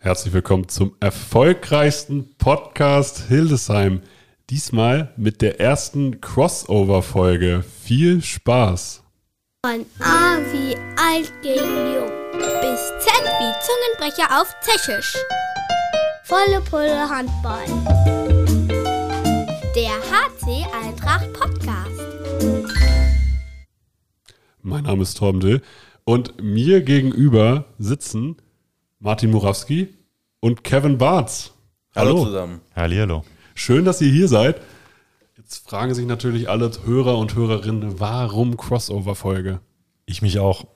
Herzlich willkommen zum erfolgreichsten Podcast Hildesheim. Diesmal mit der ersten Crossover-Folge. Viel Spaß! Von A wie alt gegen jung bis Z wie Zungenbrecher auf Tschechisch. Volle Pulle Handball. Der HC Eintracht Podcast. Mein Name ist Torben Dill und mir gegenüber sitzen Martin Murawski und Kevin Bartz. Hallo, Hallo. zusammen. Hallihallo. Schön, dass ihr hier seid. Jetzt fragen sich natürlich alle Hörer und Hörerinnen, warum Crossover-Folge? Ich mich auch.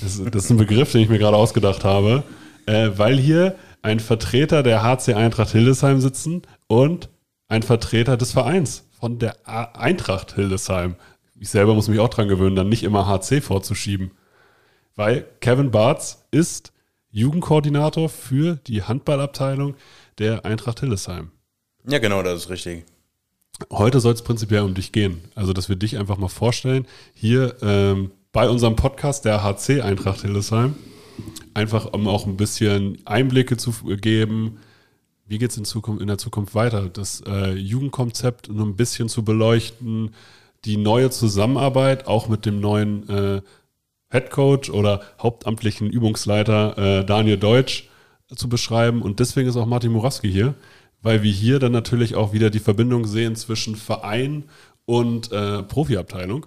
Das, das ist ein Begriff, den ich mir gerade ausgedacht habe, äh, weil hier ein Vertreter der HC Eintracht Hildesheim sitzen und ein Vertreter des Vereins von der A Eintracht Hildesheim. Ich selber muss mich auch dran gewöhnen, dann nicht immer HC vorzuschieben. Weil Kevin Bartz ist Jugendkoordinator für die Handballabteilung der Eintracht Hildesheim. Ja, genau, das ist richtig. Heute soll es prinzipiell um dich gehen. Also, dass wir dich einfach mal vorstellen, hier ähm, bei unserem Podcast der HC Eintracht Hildesheim. Einfach um auch ein bisschen Einblicke zu geben, wie geht es in, Zukunft, in der Zukunft weiter, das äh, Jugendkonzept nur ein bisschen zu beleuchten, die neue Zusammenarbeit auch mit dem neuen äh, Head Coach oder hauptamtlichen Übungsleiter äh, Daniel Deutsch zu beschreiben. Und deswegen ist auch Martin Murawski hier, weil wir hier dann natürlich auch wieder die Verbindung sehen zwischen Verein und äh, Profiabteilung.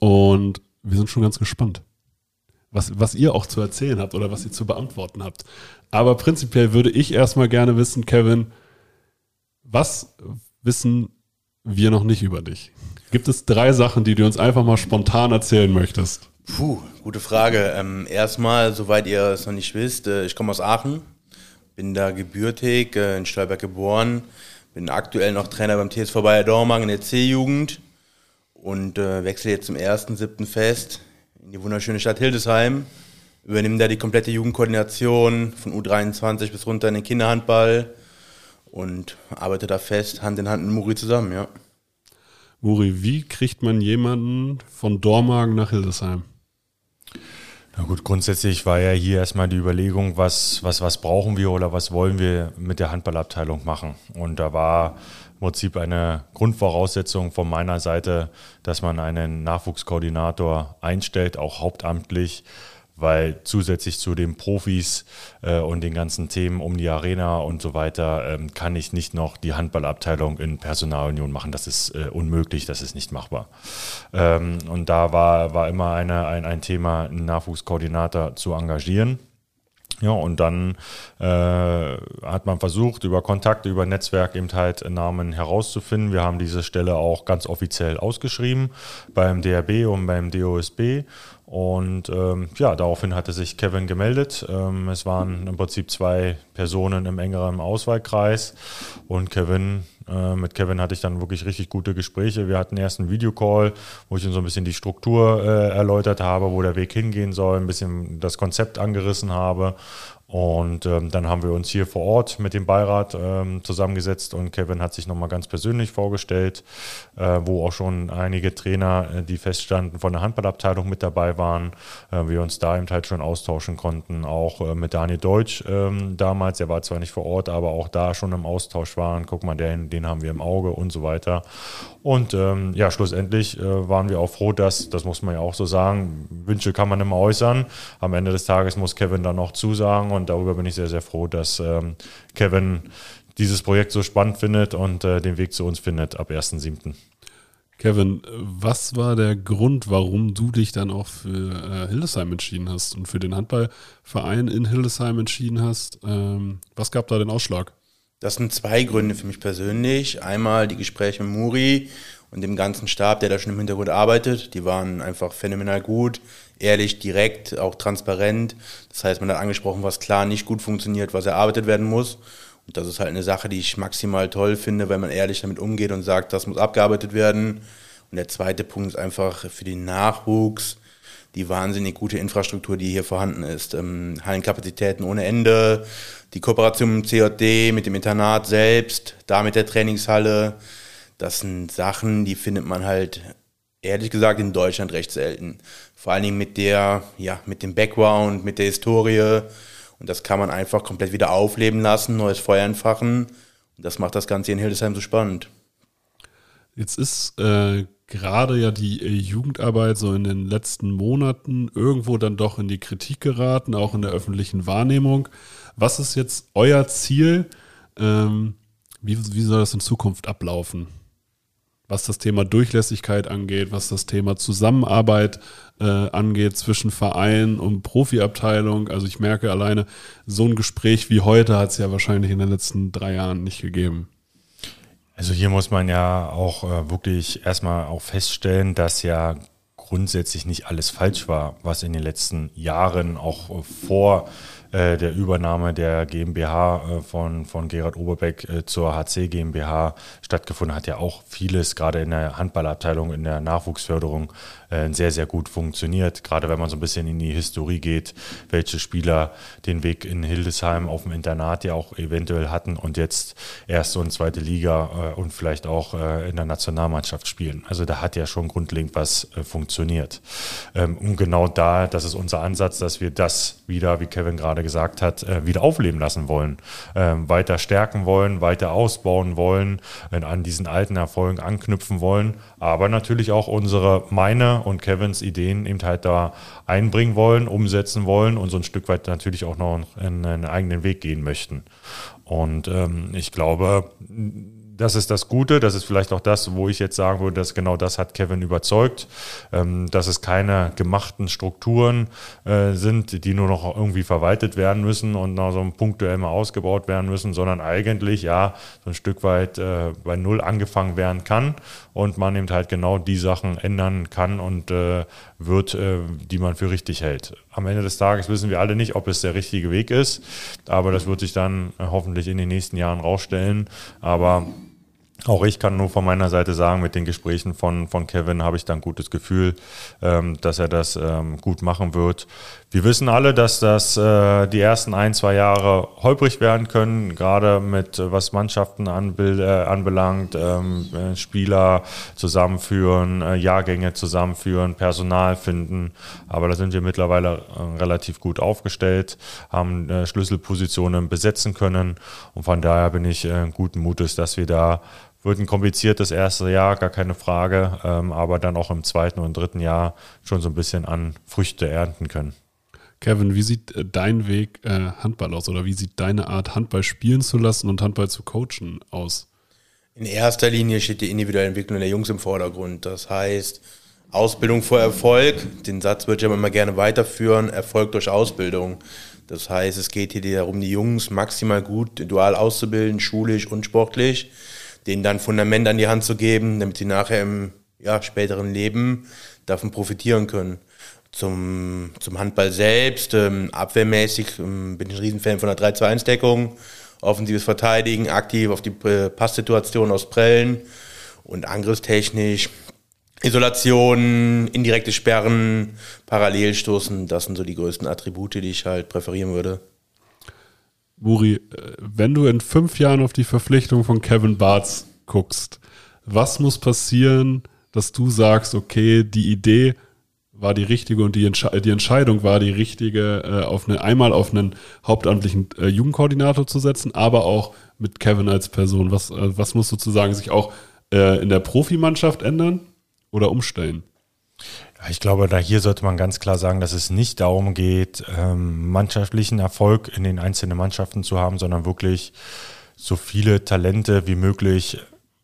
Und wir sind schon ganz gespannt, was, was ihr auch zu erzählen habt oder was ihr zu beantworten habt. Aber prinzipiell würde ich erstmal gerne wissen, Kevin, was wissen wir noch nicht über dich? Gibt es drei Sachen, die du uns einfach mal spontan erzählen möchtest? Puh, gute Frage. Ähm, erstmal, soweit ihr es noch nicht wisst, äh, ich komme aus Aachen, bin da gebürtig, äh, in Stolberg geboren, bin aktuell noch Trainer beim TSV Bayer Dormagen in der C-Jugend und äh, wechsle jetzt zum 1.7. fest in die wunderschöne Stadt Hildesheim, übernehme da die komplette Jugendkoordination von U23 bis runter in den Kinderhandball und arbeite da fest, Hand in Hand mit Muri zusammen, ja. Muri, wie kriegt man jemanden von Dormagen nach Hildesheim? Na gut, grundsätzlich war ja hier erstmal die Überlegung, was, was, was brauchen wir oder was wollen wir mit der Handballabteilung machen. Und da war im Prinzip eine Grundvoraussetzung von meiner Seite, dass man einen Nachwuchskoordinator einstellt, auch hauptamtlich, weil zusätzlich zu den Profis äh, und den ganzen Themen um die Arena und so weiter ähm, kann ich nicht noch die Handballabteilung in Personalunion machen. Das ist äh, unmöglich, das ist nicht machbar. Ähm, und da war, war immer eine, ein, ein Thema, einen Nachwuchskoordinator zu engagieren. Ja, und dann äh, hat man versucht, über Kontakte, über Netzwerk eben halt Namen herauszufinden. Wir haben diese Stelle auch ganz offiziell ausgeschrieben beim DRB und beim DOSB. Und ähm, ja, daraufhin hatte sich Kevin gemeldet. Ähm, es waren im Prinzip zwei Personen im engeren Auswahlkreis. Und Kevin, äh, mit Kevin hatte ich dann wirklich richtig gute Gespräche. Wir hatten erst einen Videocall, wo ich ihm so ein bisschen die Struktur äh, erläutert habe, wo der Weg hingehen soll, ein bisschen das Konzept angerissen habe. Und ähm, dann haben wir uns hier vor Ort mit dem Beirat ähm, zusammengesetzt und Kevin hat sich nochmal ganz persönlich vorgestellt, äh, wo auch schon einige Trainer, äh, die feststanden, von der Handballabteilung mit dabei waren. Äh, wir uns da eben halt schon austauschen konnten, auch äh, mit Daniel Deutsch ähm, damals. Er war zwar nicht vor Ort, aber auch da schon im Austausch waren. Guck mal, den, den haben wir im Auge und so weiter. Und ähm, ja, schlussendlich äh, waren wir auch froh, dass, das muss man ja auch so sagen, Wünsche kann man immer äußern. Am Ende des Tages muss Kevin dann noch zusagen und darüber bin ich sehr, sehr froh, dass ähm, Kevin dieses Projekt so spannend findet und äh, den Weg zu uns findet ab 1.7. Kevin, was war der Grund, warum du dich dann auch für äh, Hildesheim entschieden hast und für den Handballverein in Hildesheim entschieden hast? Ähm, was gab da den Ausschlag? Das sind zwei Gründe für mich persönlich. Einmal die Gespräche mit Muri und dem ganzen Stab, der da schon im Hintergrund arbeitet. Die waren einfach phänomenal gut, ehrlich, direkt, auch transparent. Das heißt, man hat angesprochen, was klar nicht gut funktioniert, was erarbeitet werden muss. Und das ist halt eine Sache, die ich maximal toll finde, weil man ehrlich damit umgeht und sagt, das muss abgearbeitet werden. Und der zweite Punkt ist einfach für den Nachwuchs die wahnsinnig gute Infrastruktur, die hier vorhanden ist. Ähm, Hallenkapazitäten ohne Ende, die Kooperation mit dem CJD, mit dem Internat selbst, da mit der Trainingshalle. Das sind Sachen, die findet man halt ehrlich gesagt in Deutschland recht selten. Vor allen Dingen mit der, ja, mit dem Background, mit der Historie Und das kann man einfach komplett wieder aufleben lassen, neues Feuer entfachen. Und das macht das Ganze in Hildesheim so spannend. Jetzt ist äh, gerade ja die äh, Jugendarbeit so in den letzten Monaten irgendwo dann doch in die Kritik geraten, auch in der öffentlichen Wahrnehmung. Was ist jetzt euer Ziel? Ähm, wie, wie soll das in Zukunft ablaufen? Was das Thema Durchlässigkeit angeht, was das Thema Zusammenarbeit äh, angeht zwischen Verein und Profiabteilung. Also ich merke alleine, so ein Gespräch wie heute hat es ja wahrscheinlich in den letzten drei Jahren nicht gegeben. Also hier muss man ja auch äh, wirklich erstmal auch feststellen, dass ja grundsätzlich nicht alles falsch war, was in den letzten Jahren auch äh, vor äh, der Übernahme der GmbH äh, von, von Gerhard Oberbeck äh, zur HC GmbH stattgefunden hat, ja auch vieles, gerade in der Handballabteilung, in der Nachwuchsförderung, äh, sehr, sehr gut funktioniert. Gerade wenn man so ein bisschen in die Historie geht, welche Spieler den Weg in Hildesheim auf dem Internat ja auch eventuell hatten und jetzt erste und zweite Liga äh, und vielleicht auch in der Nationalmannschaft spielen. Also da hat ja schon grundlegend was funktioniert. Ähm, und genau da, das ist unser Ansatz, dass wir das wieder, wie Kevin gerade gesagt hat, wieder aufleben lassen wollen, ähm, weiter stärken wollen, weiter ausbauen wollen, an diesen alten Erfolgen anknüpfen wollen, aber natürlich auch unsere, meine und Kevins Ideen eben halt da einbringen wollen, umsetzen wollen und so ein Stück weit natürlich auch noch einen eigenen Weg gehen möchten. Und ähm, ich glaube, das ist das Gute, das ist vielleicht auch das, wo ich jetzt sagen würde, dass genau das hat Kevin überzeugt, ähm, dass es keine gemachten Strukturen äh, sind, die nur noch irgendwie verwaltet werden müssen und noch so punktuell mal ausgebaut werden müssen, sondern eigentlich ja so ein Stück weit äh, bei Null angefangen werden kann und man eben halt genau die Sachen ändern kann und äh, wird, die man für richtig hält. Am Ende des Tages wissen wir alle nicht, ob es der richtige Weg ist, aber das wird sich dann hoffentlich in den nächsten Jahren rausstellen. Aber auch ich kann nur von meiner Seite sagen, mit den Gesprächen von, von Kevin habe ich dann gutes Gefühl, ähm, dass er das ähm, gut machen wird. Wir wissen alle, dass das äh, die ersten ein, zwei Jahre holprig werden können, gerade mit äh, was Mannschaften anbild, äh, anbelangt, ähm, äh, Spieler zusammenführen, äh, Jahrgänge zusammenführen, Personal finden. Aber da sind wir mittlerweile äh, relativ gut aufgestellt, haben Schlüsselpositionen besetzen können und von daher bin ich guten Mutes, dass wir da wird ein kompliziertes erste Jahr, gar keine Frage, ähm, aber dann auch im zweiten und dritten Jahr schon so ein bisschen an Früchte ernten können. Kevin, wie sieht äh, dein Weg äh, Handball aus oder wie sieht deine Art, Handball spielen zu lassen und Handball zu coachen aus? In erster Linie steht die individuelle Entwicklung der Jungs im Vordergrund. Das heißt, Ausbildung vor Erfolg. Den Satz würde ich aber immer gerne weiterführen. Erfolg durch Ausbildung. Das heißt, es geht hier darum, die Jungs maximal gut dual auszubilden, schulisch und sportlich denen dann Fundament an die Hand zu geben, damit sie nachher im ja, späteren Leben davon profitieren können. Zum, zum Handball selbst, ähm, abwehrmäßig ähm, bin ich ein Riesenfan von der 3-2-1-Deckung, offensives Verteidigen, aktiv auf die äh, Passsituation aus Prellen und angriffstechnisch Isolation, indirekte Sperren, Parallelstoßen, das sind so die größten Attribute, die ich halt präferieren würde. Muri, äh, wenn du in fünf Jahren auf die Verpflichtung von Kevin Bartz guckst, was muss passieren, dass du sagst, okay, die Idee war die richtige und die, Entsche die Entscheidung war die richtige, äh, auf eine, einmal auf einen hauptamtlichen äh, Jugendkoordinator zu setzen, aber auch mit Kevin als Person. Was, äh, was muss sozusagen sich auch äh, in der Profimannschaft ändern oder umstellen? Ich glaube, da hier sollte man ganz klar sagen, dass es nicht darum geht, ähm, mannschaftlichen Erfolg in den einzelnen Mannschaften zu haben, sondern wirklich so viele Talente wie möglich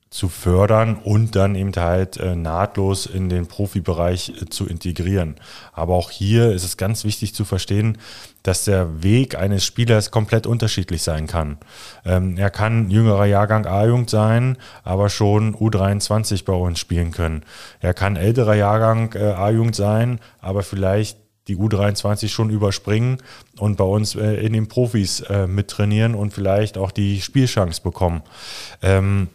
zu fördern und dann eben halt äh, nahtlos in den Profibereich äh, zu integrieren. Aber auch hier ist es ganz wichtig zu verstehen, dass der Weg eines Spielers komplett unterschiedlich sein kann. Ähm, er kann jüngerer Jahrgang A-Jugend sein, aber schon U23 bei uns spielen können. Er kann älterer Jahrgang äh, A-Jugend sein, aber vielleicht die U23 schon überspringen und bei uns äh, in den Profis äh, mittrainieren und vielleicht auch die Spielchance bekommen. Ähm,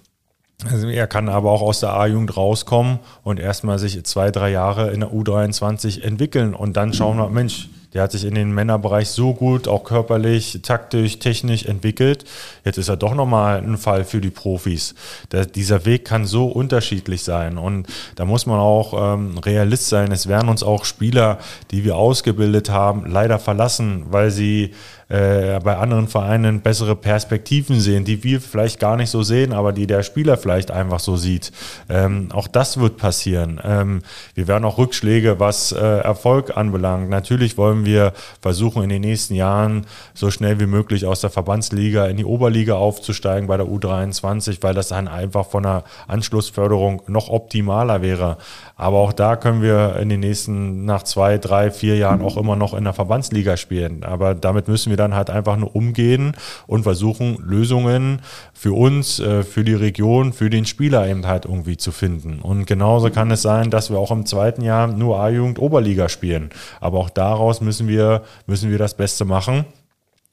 also er kann aber auch aus der A-Jugend rauskommen und erstmal sich zwei, drei Jahre in der U23 entwickeln und dann schauen wir, Mensch, der hat sich in den Männerbereich so gut, auch körperlich, taktisch, technisch entwickelt. Jetzt ist er doch nochmal ein Fall für die Profis. Der, dieser Weg kann so unterschiedlich sein und da muss man auch ähm, Realist sein. Es werden uns auch Spieler, die wir ausgebildet haben, leider verlassen, weil sie äh, bei anderen Vereinen bessere Perspektiven sehen, die wir vielleicht gar nicht so sehen, aber die der Spieler vielleicht einfach so sieht. Ähm, auch das wird passieren. Ähm, wir werden auch Rückschläge, was äh, Erfolg anbelangt. Natürlich wollen wir versuchen, in den nächsten Jahren so schnell wie möglich aus der Verbandsliga in die Oberliga aufzusteigen bei der U23, weil das dann einfach von der Anschlussförderung noch optimaler wäre. Aber auch da können wir in den nächsten, nach zwei, drei, vier Jahren auch immer noch in der Verbandsliga spielen. Aber damit müssen wir dann halt einfach nur umgehen und versuchen, Lösungen für uns, äh, für die Region, für den Spieler eben halt irgendwie zu finden. Und genauso kann es sein, dass wir auch im zweiten Jahr nur A-Jugend Oberliga spielen. Aber auch daraus müssen wir, müssen wir das Beste machen.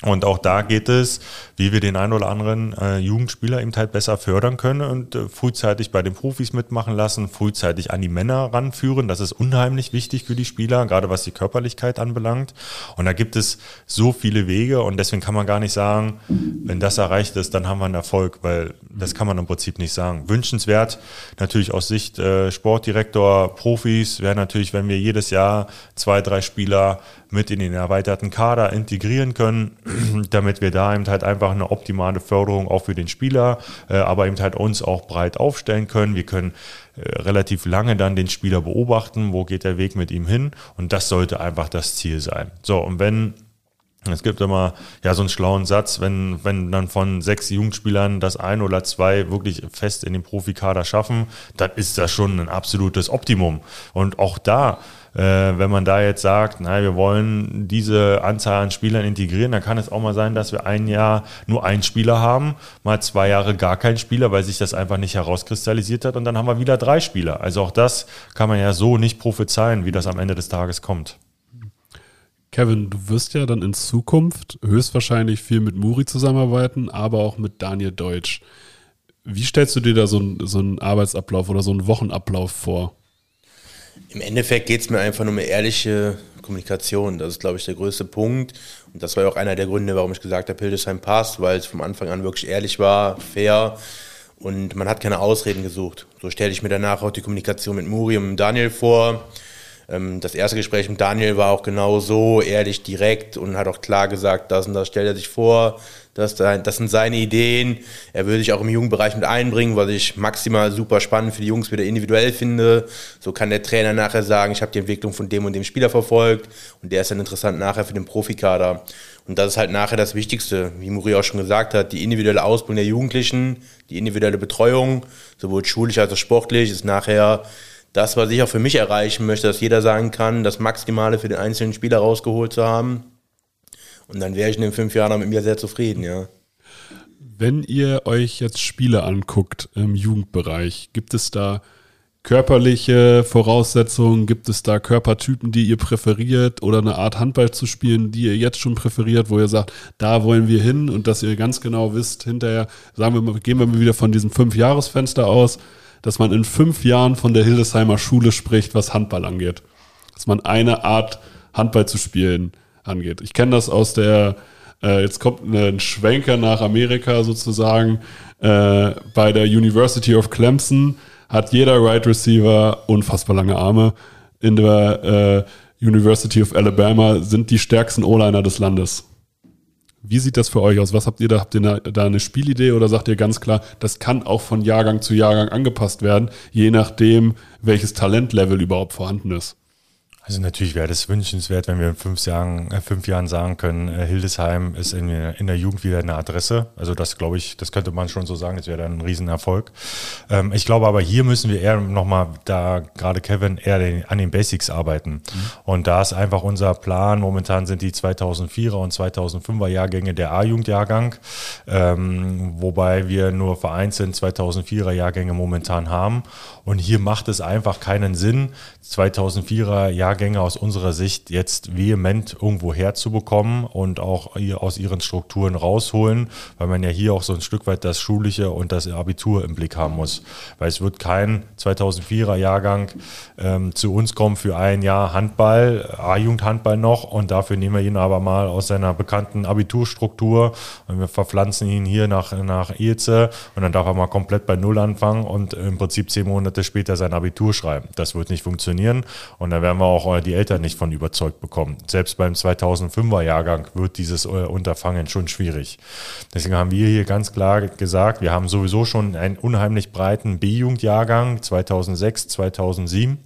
Und auch da geht es, wie wir den einen oder anderen äh, Jugendspieler eben halt besser fördern können und äh, frühzeitig bei den Profis mitmachen lassen, frühzeitig an die Männer ranführen. Das ist unheimlich wichtig für die Spieler, gerade was die Körperlichkeit anbelangt. Und da gibt es so viele Wege und deswegen kann man gar nicht sagen, wenn das erreicht ist, dann haben wir einen Erfolg, weil das kann man im Prinzip nicht sagen. Wünschenswert natürlich aus Sicht äh, Sportdirektor, Profis wäre natürlich, wenn wir jedes Jahr zwei, drei Spieler mit in den erweiterten Kader integrieren können, damit wir da eben halt einfach eine optimale Förderung auch für den Spieler, äh, aber eben halt uns auch breit aufstellen können. Wir können äh, relativ lange dann den Spieler beobachten, wo geht der Weg mit ihm hin und das sollte einfach das Ziel sein. So, und wenn es gibt immer ja so einen schlauen Satz, wenn, wenn dann von sechs Jugendspielern das ein oder zwei wirklich fest in den Profikader schaffen, dann ist das schon ein absolutes Optimum. Und auch da äh, wenn man da jetzt sagt, naja, wir wollen diese Anzahl an Spielern integrieren, dann kann es auch mal sein, dass wir ein Jahr nur einen Spieler haben, mal zwei Jahre gar keinen Spieler, weil sich das einfach nicht herauskristallisiert hat und dann haben wir wieder drei Spieler. Also auch das kann man ja so nicht prophezeien, wie das am Ende des Tages kommt. Kevin, du wirst ja dann in Zukunft höchstwahrscheinlich viel mit Muri zusammenarbeiten, aber auch mit Daniel Deutsch. Wie stellst du dir da so, ein, so einen Arbeitsablauf oder so einen Wochenablauf vor? Im Endeffekt geht es mir einfach nur um ehrliche Kommunikation. Das ist, glaube ich, der größte Punkt. Und das war ja auch einer der Gründe, warum ich gesagt habe, Hildesheim passt, weil es vom Anfang an wirklich ehrlich war, fair und man hat keine Ausreden gesucht. So stelle ich mir danach auch die Kommunikation mit Muri und Daniel vor. Ähm, das erste Gespräch mit Daniel war auch genau so, ehrlich, direkt und hat auch klar gesagt, das und das stellt er sich vor, das, das sind seine Ideen. Er würde sich auch im Jugendbereich mit einbringen, was ich maximal super spannend für die Jungs wieder individuell finde. So kann der Trainer nachher sagen, ich habe die Entwicklung von dem und dem Spieler verfolgt und der ist dann interessant nachher für den Profikader. Und das ist halt nachher das Wichtigste, wie Muri auch schon gesagt hat, die individuelle Ausbildung der Jugendlichen, die individuelle Betreuung, sowohl schulisch als auch sportlich, ist nachher das, was ich auch für mich erreichen möchte, dass jeder sagen kann, das Maximale für den einzelnen Spieler rausgeholt zu haben. Und dann wäre ich in den fünf Jahren mit mir sehr zufrieden, ja. Wenn ihr euch jetzt Spiele anguckt im Jugendbereich, gibt es da körperliche Voraussetzungen? Gibt es da Körpertypen, die ihr präferiert oder eine Art Handball zu spielen, die ihr jetzt schon präferiert, wo ihr sagt, da wollen wir hin und dass ihr ganz genau wisst, hinterher, sagen wir mal, gehen wir mal wieder von diesem Fünf-Jahres-Fenster aus, dass man in fünf Jahren von der Hildesheimer Schule spricht, was Handball angeht. Dass man eine Art Handball zu spielen angeht. Ich kenne das aus der, äh, jetzt kommt ein Schwenker nach Amerika sozusagen. Äh, bei der University of Clemson hat jeder Right Receiver unfassbar lange Arme. In der äh, University of Alabama sind die stärksten O-Liner des Landes. Wie sieht das für euch aus? Was habt ihr da? Habt ihr da eine Spielidee oder sagt ihr ganz klar, das kann auch von Jahrgang zu Jahrgang angepasst werden, je nachdem, welches Talentlevel überhaupt vorhanden ist? Also natürlich wäre das wünschenswert, wenn wir in fünf Jahren, äh, fünf Jahren sagen können, äh, Hildesheim ist in, in der Jugend wieder eine Adresse. Also das glaube ich, das könnte man schon so sagen, das wäre dann ein Riesenerfolg. Ähm, ich glaube aber hier müssen wir eher nochmal, da gerade Kevin, eher den, an den Basics arbeiten. Mhm. Und da ist einfach unser Plan, momentan sind die 2004er und 2005er Jahrgänge der A-Jugendjahrgang, ähm, wobei wir nur vereinzelt 2004er Jahrgänge momentan haben. Und hier macht es einfach keinen Sinn, 2004er Jahrgänge aus unserer Sicht jetzt vehement irgendwo herzubekommen und auch aus ihren Strukturen rausholen, weil man ja hier auch so ein Stück weit das Schulische und das Abitur im Blick haben muss. Weil es wird kein 2004er Jahrgang ähm, zu uns kommen für ein Jahr Handball, A-Jugend-Handball noch und dafür nehmen wir ihn aber mal aus seiner bekannten Abiturstruktur und wir verpflanzen ihn hier nach, nach Ilze und dann darf er mal komplett bei Null anfangen und im Prinzip zehn Monate später sein Abitur schreiben. Das wird nicht funktionieren und da werden wir auch auch die Eltern nicht von überzeugt bekommen. Selbst beim 2005er Jahrgang wird dieses äh, Unterfangen schon schwierig. Deswegen haben wir hier ganz klar gesagt, wir haben sowieso schon einen unheimlich breiten B-Jugendjahrgang 2006, 2007.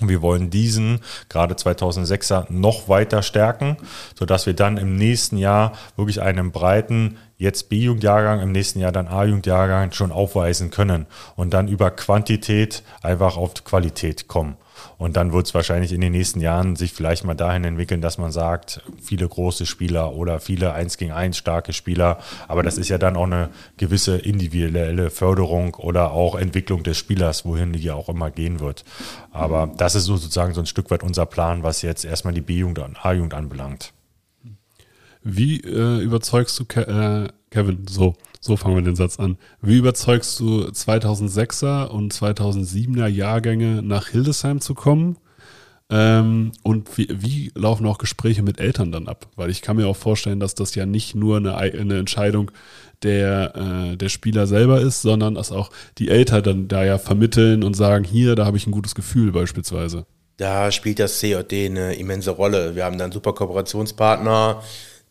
Wir wollen diesen gerade 2006er noch weiter stärken, sodass wir dann im nächsten Jahr wirklich einen breiten, jetzt B-Jugendjahrgang, im nächsten Jahr dann A-Jugendjahrgang schon aufweisen können und dann über Quantität einfach auf Qualität kommen. Und dann wird es wahrscheinlich in den nächsten Jahren sich vielleicht mal dahin entwickeln, dass man sagt, viele große Spieler oder viele 1 gegen 1 starke Spieler. Aber das ist ja dann auch eine gewisse individuelle Förderung oder auch Entwicklung des Spielers, wohin die ja auch immer gehen wird. Aber das ist sozusagen so ein Stück weit unser Plan, was jetzt erstmal die B-Jugend und A-Jugend anbelangt. Wie äh, überzeugst du äh, Kevin? So, so fangen wir den Satz an. Wie überzeugst du 2006er und 2007er Jahrgänge nach Hildesheim zu kommen? Ähm, und wie, wie, laufen auch Gespräche mit Eltern dann ab? Weil ich kann mir auch vorstellen, dass das ja nicht nur eine, eine Entscheidung der, äh, der Spieler selber ist, sondern dass auch die Eltern dann da ja vermitteln und sagen, hier, da habe ich ein gutes Gefühl beispielsweise. Da spielt das COD eine immense Rolle. Wir haben dann super Kooperationspartner,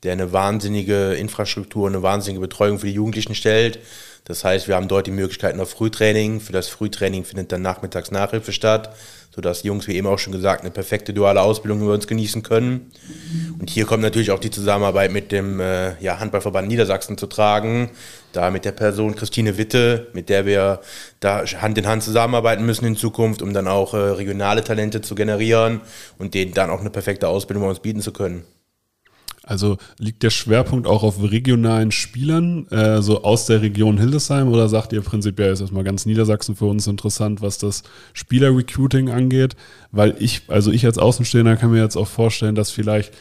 der eine wahnsinnige Infrastruktur, eine wahnsinnige Betreuung für die Jugendlichen stellt. Das heißt, wir haben dort die Möglichkeiten auf Frühtraining. Für das Frühtraining findet dann nachmittags Nachhilfe statt, sodass Jungs, wie eben auch schon gesagt, eine perfekte duale Ausbildung über uns genießen können. Und hier kommt natürlich auch die Zusammenarbeit mit dem äh, ja, Handballverband Niedersachsen zu tragen. Da mit der Person Christine Witte, mit der wir da Hand in Hand zusammenarbeiten müssen in Zukunft, um dann auch äh, regionale Talente zu generieren und denen dann auch eine perfekte Ausbildung bei uns bieten zu können. Also liegt der Schwerpunkt auch auf regionalen Spielern, äh, so aus der Region Hildesheim, oder sagt ihr prinzipiell, ist erstmal ganz Niedersachsen für uns interessant, was das Spieler-Recruiting angeht? Weil ich, also ich als Außenstehender kann mir jetzt auch vorstellen, dass vielleicht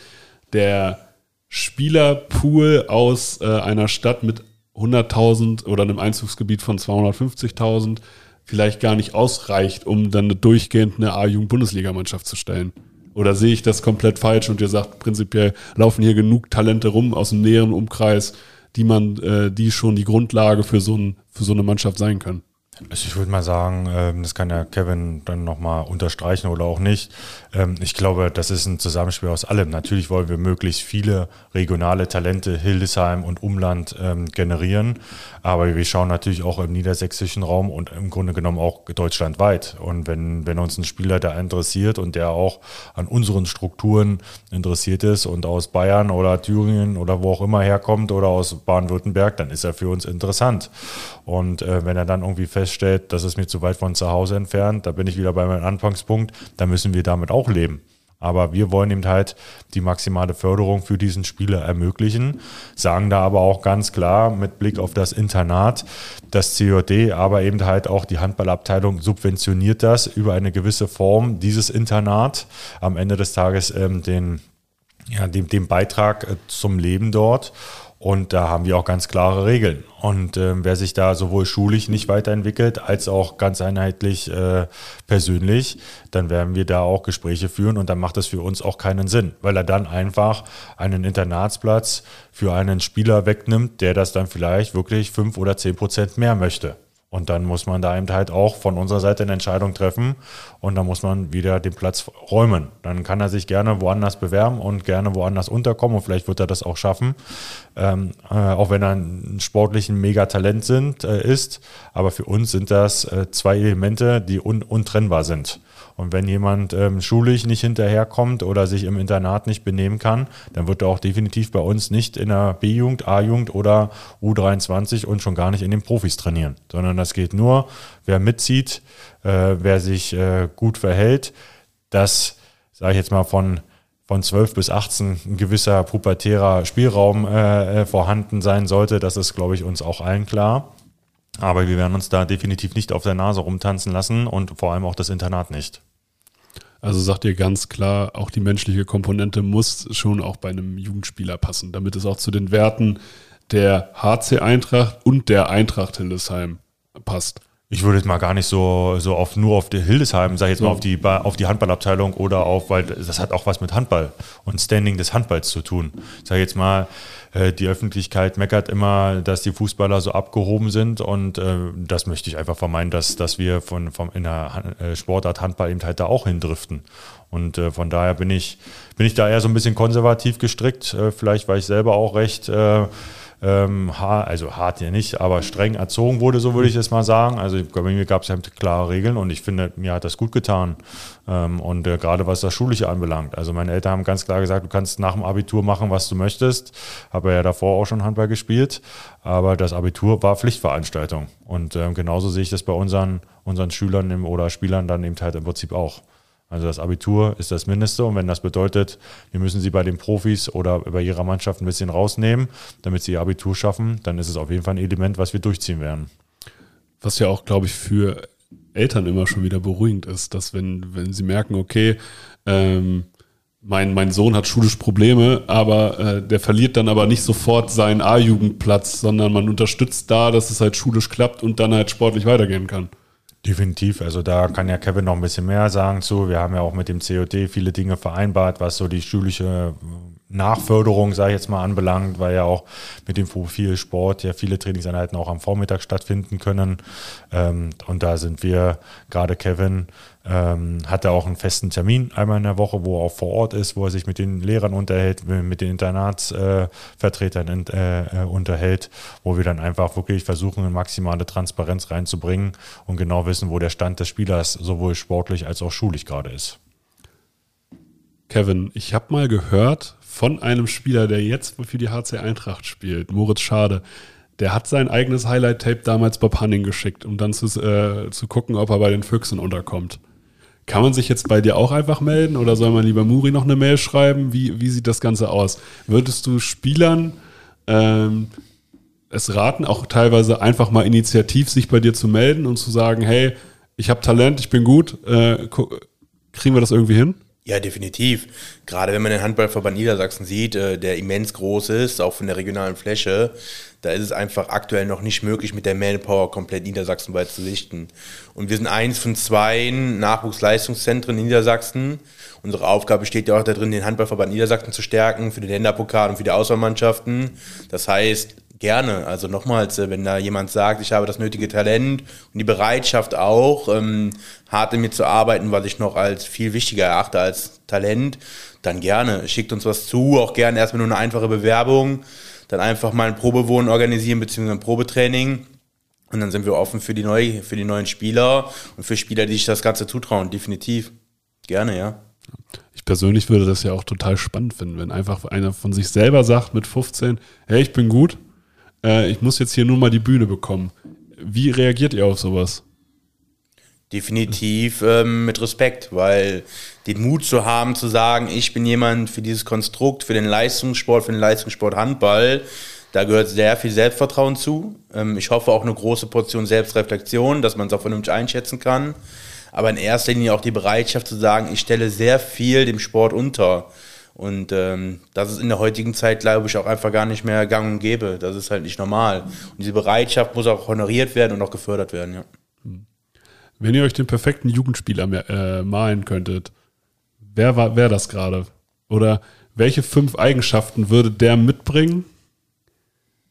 der Spielerpool aus äh, einer Stadt mit 100.000 oder einem Einzugsgebiet von 250.000 vielleicht gar nicht ausreicht, um dann durchgehend eine A-Jugend-Bundesligamannschaft zu stellen. Oder sehe ich das komplett falsch und ihr sagt, prinzipiell laufen hier genug Talente rum aus dem näheren Umkreis, die man, äh, die schon die Grundlage für so, ein, für so eine Mannschaft sein können? Also ich würde mal sagen, ähm, das kann ja Kevin dann nochmal unterstreichen oder auch nicht. Ähm, ich glaube, das ist ein Zusammenspiel aus allem. Natürlich wollen wir möglichst viele regionale Talente Hildesheim und Umland ähm, generieren, aber wir schauen natürlich auch im niedersächsischen Raum und im Grunde genommen auch deutschlandweit. Und wenn, wenn uns ein Spieler da interessiert und der auch an unseren Strukturen interessiert ist und aus Bayern oder Thüringen oder wo auch immer herkommt oder aus Baden-Württemberg, dann ist er für uns interessant. Und äh, wenn er dann irgendwie feststellt, das ist mir zu weit von zu Hause entfernt, da bin ich wieder bei meinem Anfangspunkt, dann müssen wir damit auch leben. Aber wir wollen eben halt die maximale Förderung für diesen Spieler ermöglichen, sagen da aber auch ganz klar mit Blick auf das Internat, das COD, aber eben halt auch die Handballabteilung subventioniert das über eine gewisse Form, dieses Internat, am Ende des Tages ähm, den, ja, dem, dem Beitrag äh, zum Leben dort. Und da haben wir auch ganz klare Regeln. Und äh, wer sich da sowohl schulisch nicht weiterentwickelt, als auch ganz einheitlich äh, persönlich, dann werden wir da auch Gespräche führen und dann macht das für uns auch keinen Sinn, weil er dann einfach einen Internatsplatz für einen Spieler wegnimmt, der das dann vielleicht wirklich fünf oder zehn Prozent mehr möchte. Und dann muss man da eben halt auch von unserer Seite eine Entscheidung treffen und dann muss man wieder den Platz räumen. Dann kann er sich gerne woanders bewerben und gerne woanders unterkommen und vielleicht wird er das auch schaffen, ähm, äh, auch wenn er ein sportlichen Megatalent sind, äh, ist. Aber für uns sind das äh, zwei Elemente, die un untrennbar sind. Und wenn jemand ähm, schulisch nicht hinterherkommt oder sich im Internat nicht benehmen kann, dann wird er auch definitiv bei uns nicht in der B-Jugend, A-Jugend oder U23 und schon gar nicht in den Profis trainieren, sondern das geht nur, wer mitzieht, äh, wer sich äh, gut verhält, dass, sage ich jetzt mal, von von 12 bis 18 ein gewisser pubertärer Spielraum äh, äh, vorhanden sein sollte. Das ist, glaube ich, uns auch allen klar. Aber wir werden uns da definitiv nicht auf der Nase rumtanzen lassen und vor allem auch das Internat nicht. Also sagt ihr ganz klar, auch die menschliche Komponente muss schon auch bei einem Jugendspieler passen, damit es auch zu den Werten der HC Eintracht und der Eintracht Hildesheim passt. Ich würde jetzt mal gar nicht so, so auf, nur auf die Hildesheim, sag ich jetzt mal auf die, auf die Handballabteilung oder auf, weil das hat auch was mit Handball und Standing des Handballs zu tun. Sag ich jetzt mal, äh, die Öffentlichkeit meckert immer, dass die Fußballer so abgehoben sind und äh, das möchte ich einfach vermeiden, dass, dass wir von, vom, in der äh, Sportart Handball eben halt da auch hindriften. Und von daher bin ich, bin ich da eher so ein bisschen konservativ gestrickt, vielleicht weil ich selber auch recht äh, ähm, also hart ja nicht, aber streng erzogen wurde, so würde ich es mal sagen. Also bei mir gab es ja klare Regeln und ich finde, mir hat das gut getan. Ähm, und äh, gerade was das Schulische anbelangt. Also meine Eltern haben ganz klar gesagt, du kannst nach dem Abitur machen, was du möchtest. Habe ja davor auch schon Handball gespielt, aber das Abitur war Pflichtveranstaltung. Und ähm, genauso sehe ich das bei unseren, unseren Schülern im, oder Spielern dann eben halt im Prinzip auch. Also das Abitur ist das Mindeste und wenn das bedeutet, wir müssen sie bei den Profis oder bei ihrer Mannschaft ein bisschen rausnehmen, damit sie ihr Abitur schaffen, dann ist es auf jeden Fall ein Element, was wir durchziehen werden. Was ja auch, glaube ich, für Eltern immer schon wieder beruhigend ist, dass wenn, wenn sie merken, okay, ähm, mein, mein Sohn hat schulisch Probleme, aber äh, der verliert dann aber nicht sofort seinen A-Jugendplatz, sondern man unterstützt da, dass es halt schulisch klappt und dann halt sportlich weitergehen kann. Definitiv, also da kann ja Kevin noch ein bisschen mehr sagen zu. Wir haben ja auch mit dem COD viele Dinge vereinbart, was so die schulische Nachförderung, sage ich jetzt mal, anbelangt, weil ja auch mit dem Profil Sport ja viele Trainingseinheiten auch am Vormittag stattfinden können. Ähm, und da sind wir, gerade Kevin, ähm, hat er auch einen festen Termin einmal in der Woche, wo er auch vor Ort ist, wo er sich mit den Lehrern unterhält, mit den Internatsvertretern äh, äh, äh, unterhält, wo wir dann einfach wirklich versuchen, eine maximale Transparenz reinzubringen und genau wissen, wo der Stand des Spielers sowohl sportlich als auch schulisch gerade ist. Kevin, ich habe mal gehört von einem Spieler, der jetzt für die HC Eintracht spielt, Moritz Schade. Der hat sein eigenes Highlight-Tape damals Bob Hanning geschickt, um dann zu, äh, zu gucken, ob er bei den Füchsen unterkommt. Kann man sich jetzt bei dir auch einfach melden oder soll man lieber Muri noch eine Mail schreiben? Wie, wie sieht das Ganze aus? Würdest du Spielern ähm, es raten, auch teilweise einfach mal initiativ sich bei dir zu melden und zu sagen, hey, ich habe Talent, ich bin gut, äh, kriegen wir das irgendwie hin? Ja, definitiv. Gerade wenn man den Handballverband Niedersachsen sieht, äh, der immens groß ist, auch von der regionalen Fläche, da ist es einfach aktuell noch nicht möglich, mit der Manpower komplett niedersachsenweit zu sichten. Und wir sind eins von zwei Nachwuchsleistungszentren in Niedersachsen. Unsere Aufgabe besteht ja auch darin, den Handballverband Niedersachsen zu stärken für den Länderpokal und für die Auswahlmannschaften. Das heißt, Gerne. Also nochmals, äh, wenn da jemand sagt, ich habe das nötige Talent und die Bereitschaft auch, ähm, hart in mir zu arbeiten, was ich noch als viel wichtiger erachte als Talent, dann gerne. Schickt uns was zu, auch gerne erstmal nur eine einfache Bewerbung, dann einfach mal ein Probewohnen organisieren beziehungsweise ein Probetraining. Und dann sind wir offen für die, neu, für die neuen Spieler und für Spieler, die sich das Ganze zutrauen. Definitiv. Gerne, ja. Ich persönlich würde das ja auch total spannend finden, wenn einfach einer von sich selber sagt mit 15, hey, ich bin gut, äh, ich muss jetzt hier nur mal die Bühne bekommen. Wie reagiert ihr auf sowas? Definitiv ähm, mit Respekt, weil den Mut zu haben, zu sagen, ich bin jemand für dieses Konstrukt, für den Leistungssport, für den Leistungssport Handball, da gehört sehr viel Selbstvertrauen zu. Ähm, ich hoffe auch eine große Portion Selbstreflexion, dass man es auch vernünftig einschätzen kann. Aber in erster Linie auch die Bereitschaft zu sagen, ich stelle sehr viel dem Sport unter. Und ähm, das ist in der heutigen Zeit, glaube ich, auch einfach gar nicht mehr gang und gäbe. Das ist halt nicht normal. Und diese Bereitschaft muss auch honoriert werden und auch gefördert werden, ja. Wenn ihr euch den perfekten Jugendspieler äh, malen könntet, wer war wer das gerade? Oder welche fünf Eigenschaften würde der mitbringen,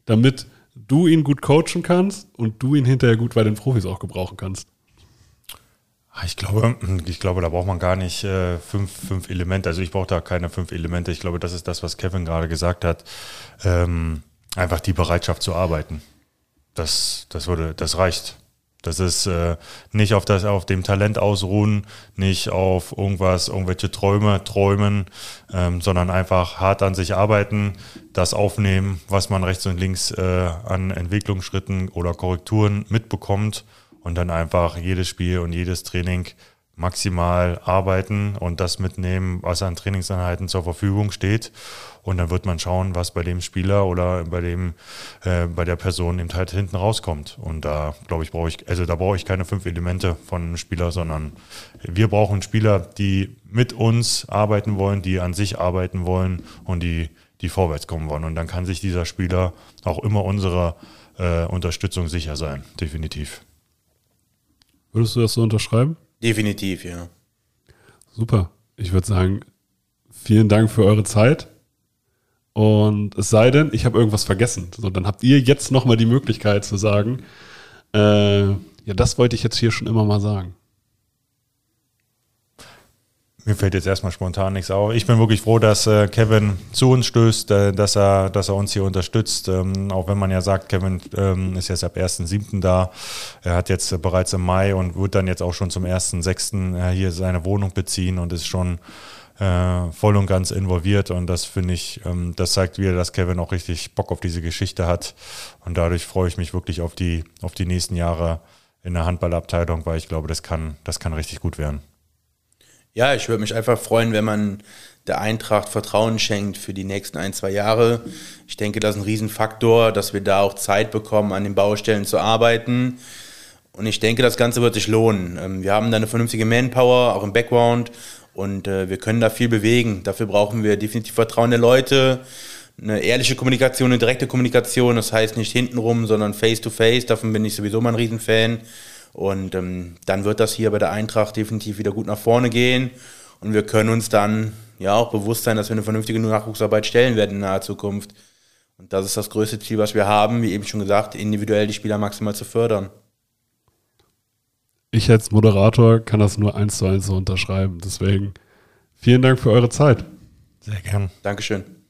damit du ihn gut coachen kannst und du ihn hinterher gut bei den Profis auch gebrauchen kannst? Ah, Ich glaube, ich glaube, da braucht man gar nicht äh, fünf, fünf Elemente. Also ich brauche da keine fünf Elemente. Ich glaube, das ist das, was Kevin gerade gesagt hat. Ähm, einfach die Bereitschaft zu arbeiten. Das, das würde, das reicht. Das ist äh, nicht auf das, auf dem Talent ausruhen, nicht auf irgendwas, irgendwelche Träume träumen, ähm, sondern einfach hart an sich arbeiten, das aufnehmen, was man rechts und links äh, an Entwicklungsschritten oder Korrekturen mitbekommt und dann einfach jedes Spiel und jedes Training maximal arbeiten und das mitnehmen, was an Trainingseinheiten zur Verfügung steht. Und dann wird man schauen, was bei dem Spieler oder bei dem, äh, bei der Person eben halt hinten rauskommt. Und da glaube ich, brauche ich, also da brauche ich keine fünf Elemente von einem Spieler, sondern wir brauchen Spieler, die mit uns arbeiten wollen, die an sich arbeiten wollen und die, die vorwärts kommen wollen. Und dann kann sich dieser Spieler auch immer unserer äh, Unterstützung sicher sein, definitiv. Würdest du das so unterschreiben? Definitiv, ja. Super. Ich würde sagen, vielen Dank für eure Zeit. Und es sei denn, ich habe irgendwas vergessen. So, dann habt ihr jetzt nochmal die Möglichkeit zu sagen, äh, ja, das wollte ich jetzt hier schon immer mal sagen. Mir fällt jetzt erstmal spontan nichts auf. Ich bin wirklich froh, dass äh, Kevin zu uns stößt, äh, dass, er, dass er uns hier unterstützt. Ähm, auch wenn man ja sagt, Kevin ähm, ist jetzt ab 1.7. da. Er hat jetzt äh, bereits im Mai und wird dann jetzt auch schon zum 1.6. Äh, hier seine Wohnung beziehen und ist schon äh, voll und ganz involviert. Und das finde ich, ähm, das zeigt wieder, dass Kevin auch richtig Bock auf diese Geschichte hat. Und dadurch freue ich mich wirklich auf die, auf die nächsten Jahre in der Handballabteilung, weil ich glaube, das kann, das kann richtig gut werden. Ja, ich würde mich einfach freuen, wenn man der Eintracht Vertrauen schenkt für die nächsten ein, zwei Jahre. Ich denke, das ist ein Riesenfaktor, dass wir da auch Zeit bekommen, an den Baustellen zu arbeiten. Und ich denke, das Ganze wird sich lohnen. Ähm, wir haben da eine vernünftige Manpower, auch im Background. Und äh, wir können da viel bewegen. Dafür brauchen wir definitiv Vertrauen der Leute, eine ehrliche Kommunikation, eine direkte Kommunikation. Das heißt nicht hintenrum, sondern face-to-face. -face. Davon bin ich sowieso mal ein Riesenfan. Und ähm, dann wird das hier bei der Eintracht definitiv wieder gut nach vorne gehen. Und wir können uns dann ja auch bewusst sein, dass wir eine vernünftige Nachwuchsarbeit stellen werden in naher Zukunft. Und das ist das größte Ziel, was wir haben, wie eben schon gesagt, individuell die Spieler maximal zu fördern. Ich als Moderator kann das nur eins zu eins so unterschreiben. Deswegen vielen Dank für eure Zeit. Sehr gern. Dankeschön.